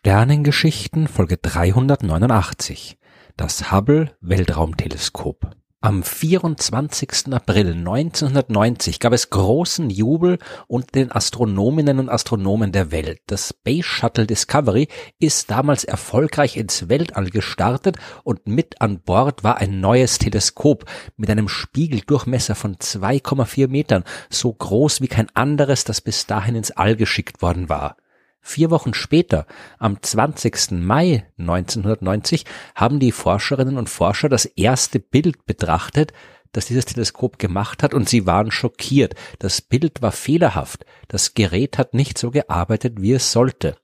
Sternengeschichten Folge 389 Das Hubble Weltraumteleskop am 24. April 1990 gab es großen Jubel unter den Astronominnen und Astronomen der Welt. Das Space Shuttle Discovery ist damals erfolgreich ins Weltall gestartet und mit an Bord war ein neues Teleskop mit einem Spiegeldurchmesser von 2,4 Metern, so groß wie kein anderes, das bis dahin ins All geschickt worden war. Vier Wochen später, am 20. Mai 1990, haben die Forscherinnen und Forscher das erste Bild betrachtet, das dieses Teleskop gemacht hat, und sie waren schockiert. Das Bild war fehlerhaft. Das Gerät hat nicht so gearbeitet, wie es sollte.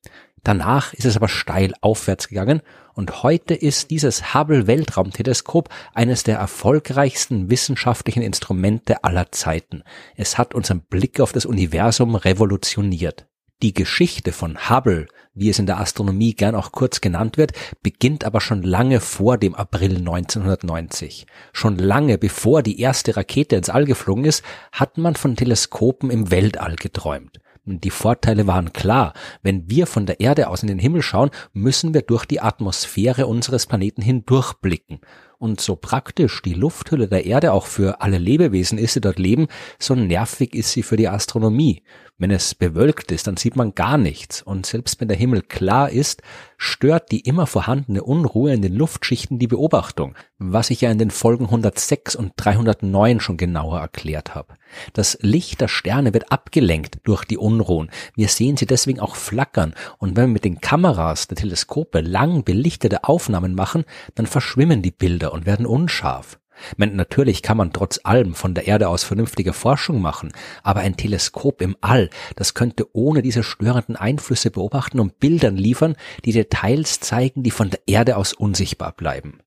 Danach ist es aber steil aufwärts gegangen und heute ist dieses Hubble Weltraumteleskop eines der erfolgreichsten wissenschaftlichen Instrumente aller Zeiten. Es hat unseren Blick auf das Universum revolutioniert. Die Geschichte von Hubble, wie es in der Astronomie gern auch kurz genannt wird, beginnt aber schon lange vor dem April 1990. Schon lange bevor die erste Rakete ins All geflogen ist, hat man von Teleskopen im Weltall geträumt. Die Vorteile waren klar. Wenn wir von der Erde aus in den Himmel schauen, müssen wir durch die Atmosphäre unseres Planeten hindurchblicken. Und so praktisch die Lufthülle der Erde auch für alle Lebewesen ist, die dort leben, so nervig ist sie für die Astronomie. Wenn es bewölkt ist, dann sieht man gar nichts. Und selbst wenn der Himmel klar ist, stört die immer vorhandene Unruhe in den Luftschichten die Beobachtung, was ich ja in den Folgen 106 und 309 schon genauer erklärt habe. Das Licht der Sterne wird abgelenkt durch die Unruhen. Wir sehen sie deswegen auch flackern. Und wenn wir mit den Kameras der Teleskope lang belichtete Aufnahmen machen, dann verschwimmen die Bilder und werden unscharf. Meine, natürlich kann man trotz allem von der Erde aus vernünftige Forschung machen, aber ein Teleskop im All, das könnte ohne diese störenden Einflüsse beobachten und Bildern liefern, die Details zeigen, die von der Erde aus unsichtbar bleiben.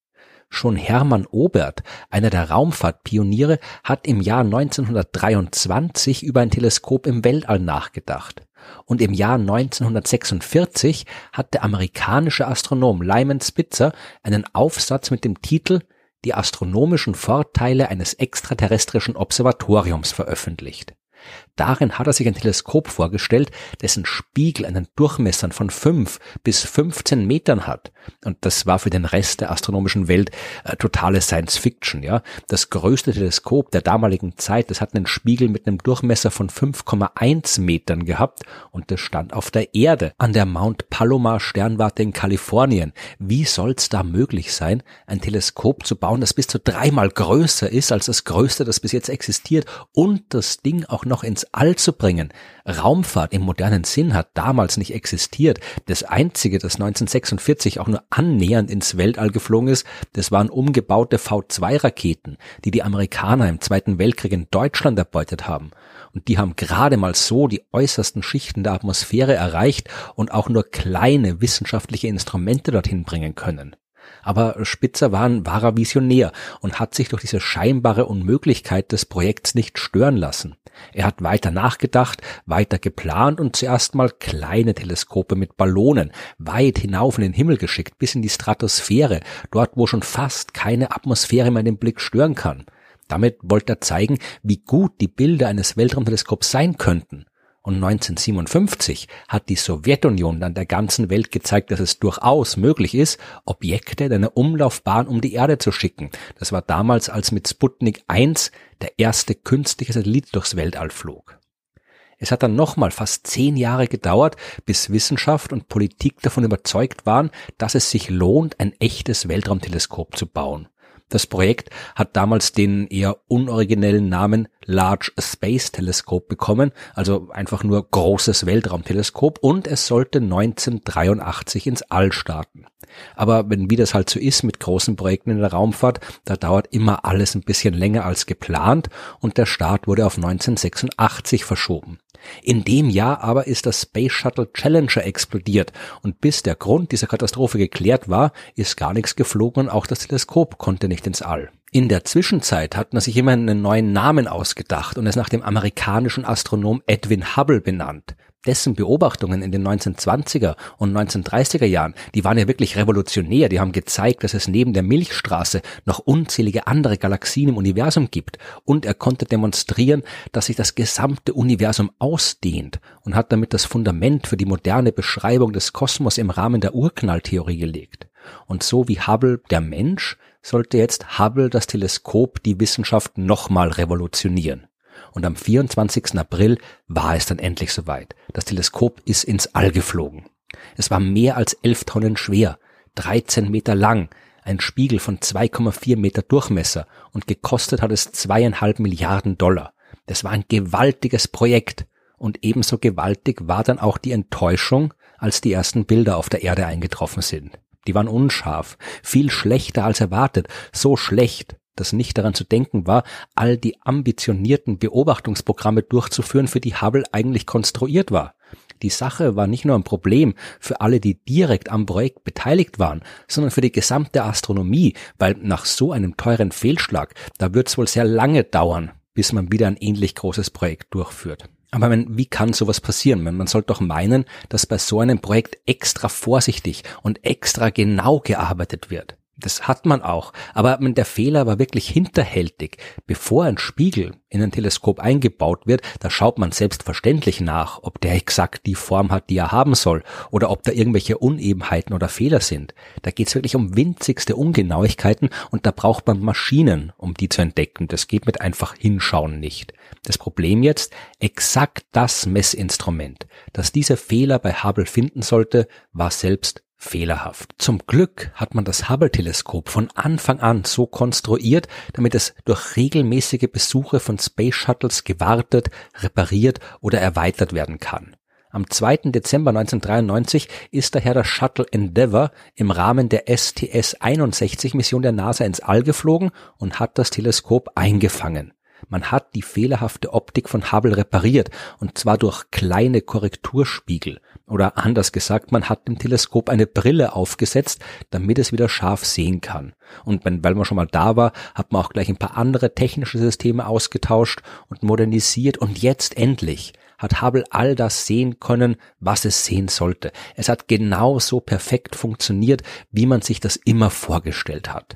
Schon Hermann Obert, einer der Raumfahrtpioniere, hat im Jahr 1923 über ein Teleskop im Weltall nachgedacht. Und im Jahr 1946 hat der amerikanische Astronom Lyman Spitzer einen Aufsatz mit dem Titel die astronomischen Vorteile eines extraterrestrischen Observatoriums veröffentlicht Darin hat er sich ein Teleskop vorgestellt, dessen Spiegel einen Durchmessern von fünf bis 15 Metern hat. Und das war für den Rest der astronomischen Welt äh, totale Science Fiction, ja. Das größte Teleskop der damaligen Zeit, das hat einen Spiegel mit einem Durchmesser von 5,1 Metern gehabt und das stand auf der Erde an der Mount Palomar Sternwarte in Kalifornien. Wie soll's da möglich sein, ein Teleskop zu bauen, das bis zu dreimal größer ist als das größte, das bis jetzt existiert und das Ding auch noch ins All zu bringen. Raumfahrt im modernen Sinn hat damals nicht existiert. Das einzige, das 1946 auch nur annähernd ins Weltall geflogen ist, das waren umgebaute V2-Raketen, die die Amerikaner im Zweiten Weltkrieg in Deutschland erbeutet haben. Und die haben gerade mal so die äußersten Schichten der Atmosphäre erreicht und auch nur kleine wissenschaftliche Instrumente dorthin bringen können. Aber Spitzer war ein wahrer Visionär und hat sich durch diese scheinbare Unmöglichkeit des Projekts nicht stören lassen. Er hat weiter nachgedacht, weiter geplant und zuerst mal kleine Teleskope mit Ballonen weit hinauf in den Himmel geschickt, bis in die Stratosphäre, dort wo schon fast keine Atmosphäre mehr den Blick stören kann. Damit wollte er zeigen, wie gut die Bilder eines Weltraumteleskops sein könnten. Und 1957 hat die Sowjetunion dann der ganzen Welt gezeigt, dass es durchaus möglich ist, Objekte in einer Umlaufbahn um die Erde zu schicken. Das war damals, als mit Sputnik 1 der erste künstliche Satellit durchs Weltall flog. Es hat dann nochmal fast zehn Jahre gedauert, bis Wissenschaft und Politik davon überzeugt waren, dass es sich lohnt, ein echtes Weltraumteleskop zu bauen. Das Projekt hat damals den eher unoriginellen Namen Large Space Telescope bekommen, also einfach nur großes Weltraumteleskop und es sollte 1983 ins All starten. Aber wenn wie das halt so ist mit großen Projekten in der Raumfahrt, da dauert immer alles ein bisschen länger als geplant und der Start wurde auf 1986 verschoben. In dem Jahr aber ist das Space Shuttle Challenger explodiert und bis der Grund dieser Katastrophe geklärt war, ist gar nichts geflogen und auch das Teleskop konnte nicht ins All. In der Zwischenzeit hat man sich immer einen neuen Namen ausgedacht und es nach dem amerikanischen Astronom Edwin Hubble benannt. Dessen Beobachtungen in den 1920er und 1930er Jahren, die waren ja wirklich revolutionär. Die haben gezeigt, dass es neben der Milchstraße noch unzählige andere Galaxien im Universum gibt. Und er konnte demonstrieren, dass sich das gesamte Universum ausdehnt und hat damit das Fundament für die moderne Beschreibung des Kosmos im Rahmen der Urknalltheorie gelegt. Und so wie Hubble der Mensch, sollte jetzt Hubble das Teleskop die Wissenschaft nochmal revolutionieren. Und am 24. April war es dann endlich soweit. Das Teleskop ist ins All geflogen. Es war mehr als elf Tonnen schwer, 13 Meter lang, ein Spiegel von 2,4 Meter Durchmesser und gekostet hat es zweieinhalb Milliarden Dollar. Das war ein gewaltiges Projekt. Und ebenso gewaltig war dann auch die Enttäuschung, als die ersten Bilder auf der Erde eingetroffen sind. Die waren unscharf, viel schlechter als erwartet, so schlecht, dass nicht daran zu denken war, all die ambitionierten Beobachtungsprogramme durchzuführen, für die Hubble eigentlich konstruiert war. Die Sache war nicht nur ein Problem für alle, die direkt am Projekt beteiligt waren, sondern für die gesamte Astronomie, weil nach so einem teuren Fehlschlag, da wird es wohl sehr lange dauern, bis man wieder ein ähnlich großes Projekt durchführt. Aber man, wie kann sowas passieren? Man sollte doch meinen, dass bei so einem Projekt extra vorsichtig und extra genau gearbeitet wird. Das hat man auch. Aber der Fehler war wirklich hinterhältig. Bevor ein Spiegel in ein Teleskop eingebaut wird, da schaut man selbstverständlich nach, ob der exakt die Form hat, die er haben soll, oder ob da irgendwelche Unebenheiten oder Fehler sind. Da geht es wirklich um winzigste Ungenauigkeiten und da braucht man Maschinen, um die zu entdecken. Das geht mit einfach hinschauen nicht. Das Problem jetzt, exakt das Messinstrument, das diese Fehler bei Hubble finden sollte, war selbst fehlerhaft. Zum Glück hat man das Hubble-Teleskop von Anfang an so konstruiert, damit es durch regelmäßige Besuche von Space Shuttles gewartet, repariert oder erweitert werden kann. Am 2. Dezember 1993 ist daher das Shuttle Endeavour im Rahmen der STS-61-Mission der NASA ins All geflogen und hat das Teleskop eingefangen. Man hat die fehlerhafte Optik von Hubble repariert, und zwar durch kleine Korrekturspiegel. Oder anders gesagt, man hat dem Teleskop eine Brille aufgesetzt, damit es wieder scharf sehen kann. Und wenn, weil man schon mal da war, hat man auch gleich ein paar andere technische Systeme ausgetauscht und modernisiert und jetzt endlich hat Hubble all das sehen können, was es sehen sollte. Es hat genau so perfekt funktioniert, wie man sich das immer vorgestellt hat.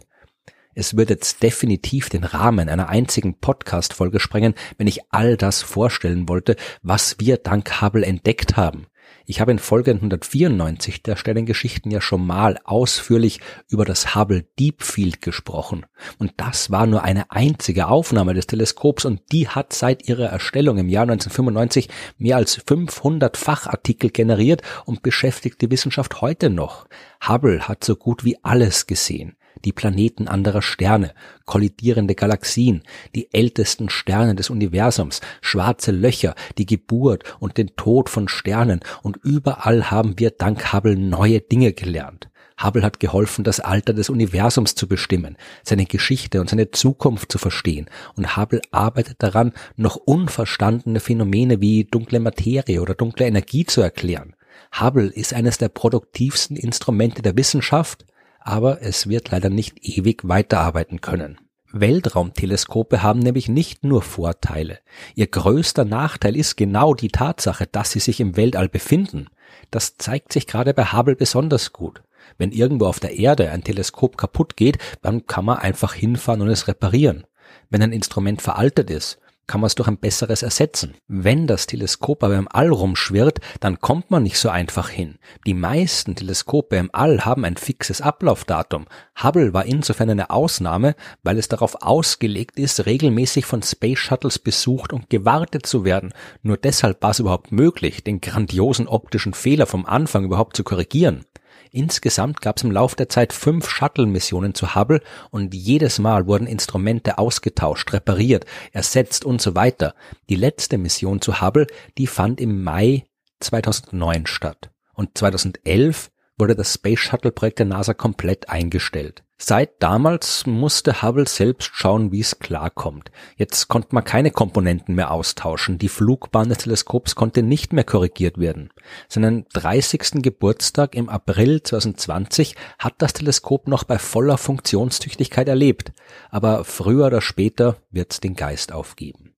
Es würde jetzt definitiv den Rahmen einer einzigen Podcast-Folge sprengen, wenn ich all das vorstellen wollte, was wir dank Hubble entdeckt haben. Ich habe in Folge 194 der Stellengeschichten ja schon mal ausführlich über das Hubble Deep Field gesprochen. Und das war nur eine einzige Aufnahme des Teleskops und die hat seit ihrer Erstellung im Jahr 1995 mehr als 500 Fachartikel generiert und beschäftigt die Wissenschaft heute noch. Hubble hat so gut wie alles gesehen die Planeten anderer Sterne, kollidierende Galaxien, die ältesten Sterne des Universums, schwarze Löcher, die Geburt und den Tod von Sternen und überall haben wir dank Hubble neue Dinge gelernt. Hubble hat geholfen, das Alter des Universums zu bestimmen, seine Geschichte und seine Zukunft zu verstehen. Und Hubble arbeitet daran, noch unverstandene Phänomene wie dunkle Materie oder dunkle Energie zu erklären. Hubble ist eines der produktivsten Instrumente der Wissenschaft aber es wird leider nicht ewig weiterarbeiten können. Weltraumteleskope haben nämlich nicht nur Vorteile. Ihr größter Nachteil ist genau die Tatsache, dass sie sich im Weltall befinden. Das zeigt sich gerade bei Hubble besonders gut. Wenn irgendwo auf der Erde ein Teleskop kaputt geht, dann kann man einfach hinfahren und es reparieren. Wenn ein Instrument veraltet ist, kann man es durch ein besseres ersetzen. Wenn das Teleskop aber im All rumschwirrt, dann kommt man nicht so einfach hin. Die meisten Teleskope im All haben ein fixes Ablaufdatum. Hubble war insofern eine Ausnahme, weil es darauf ausgelegt ist, regelmäßig von Space Shuttles besucht und gewartet zu werden. Nur deshalb war es überhaupt möglich, den grandiosen optischen Fehler vom Anfang überhaupt zu korrigieren. Insgesamt gab es im Lauf der Zeit fünf Shuttle-Missionen zu Hubble und jedes Mal wurden Instrumente ausgetauscht, repariert, ersetzt und so weiter. Die letzte Mission zu Hubble, die fand im Mai 2009 statt. Und 2011 wurde das Space Shuttle Projekt der NASA komplett eingestellt. Seit damals musste Hubble selbst schauen, wie es klarkommt. Jetzt konnte man keine Komponenten mehr austauschen. Die Flugbahn des Teleskops konnte nicht mehr korrigiert werden. Seinen 30. Geburtstag im April 2020 hat das Teleskop noch bei voller Funktionstüchtigkeit erlebt. Aber früher oder später wird's den Geist aufgeben.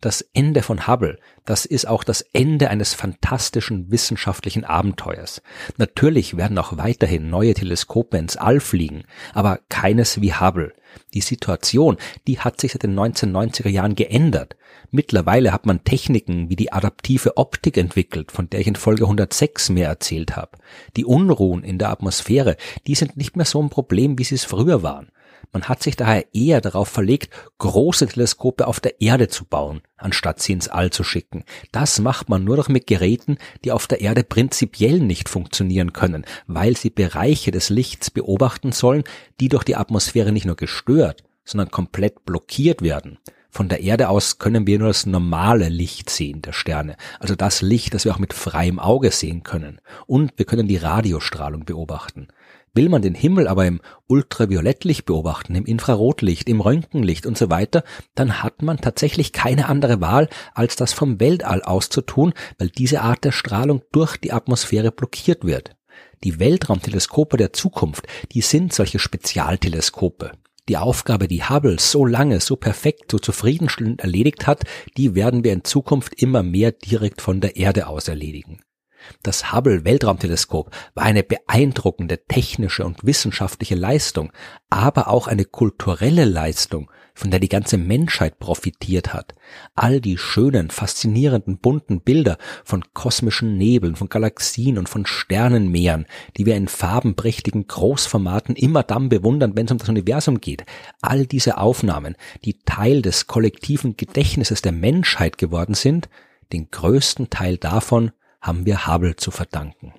Das Ende von Hubble, das ist auch das Ende eines fantastischen wissenschaftlichen Abenteuers. Natürlich werden auch weiterhin neue Teleskope ins All fliegen, aber keines wie Hubble. Die Situation, die hat sich seit den 1990er Jahren geändert. Mittlerweile hat man Techniken wie die adaptive Optik entwickelt, von der ich in Folge 106 mehr erzählt habe. Die Unruhen in der Atmosphäre, die sind nicht mehr so ein Problem, wie sie es früher waren. Man hat sich daher eher darauf verlegt, große Teleskope auf der Erde zu bauen, anstatt sie ins All zu schicken. Das macht man nur noch mit Geräten, die auf der Erde prinzipiell nicht funktionieren können, weil sie Bereiche des Lichts beobachten sollen, die durch die Atmosphäre nicht nur gestört, sondern komplett blockiert werden. Von der Erde aus können wir nur das normale Licht sehen der Sterne, also das Licht, das wir auch mit freiem Auge sehen können. Und wir können die Radiostrahlung beobachten. Will man den Himmel aber im Ultraviolettlicht beobachten, im Infrarotlicht, im Röntgenlicht und so weiter, dann hat man tatsächlich keine andere Wahl, als das vom Weltall aus zu tun, weil diese Art der Strahlung durch die Atmosphäre blockiert wird. Die Weltraumteleskope der Zukunft, die sind solche Spezialteleskope. Die Aufgabe, die Hubble so lange, so perfekt, so zufriedenstellend erledigt hat, die werden wir in Zukunft immer mehr direkt von der Erde aus erledigen. Das Hubble Weltraumteleskop war eine beeindruckende technische und wissenschaftliche Leistung, aber auch eine kulturelle Leistung, von der die ganze Menschheit profitiert hat. All die schönen, faszinierenden, bunten Bilder von kosmischen Nebeln, von Galaxien und von Sternenmeeren, die wir in farbenprächtigen Großformaten immer dann bewundern, wenn es um das Universum geht. All diese Aufnahmen, die Teil des kollektiven Gedächtnisses der Menschheit geworden sind, den größten Teil davon haben wir Hubble zu verdanken.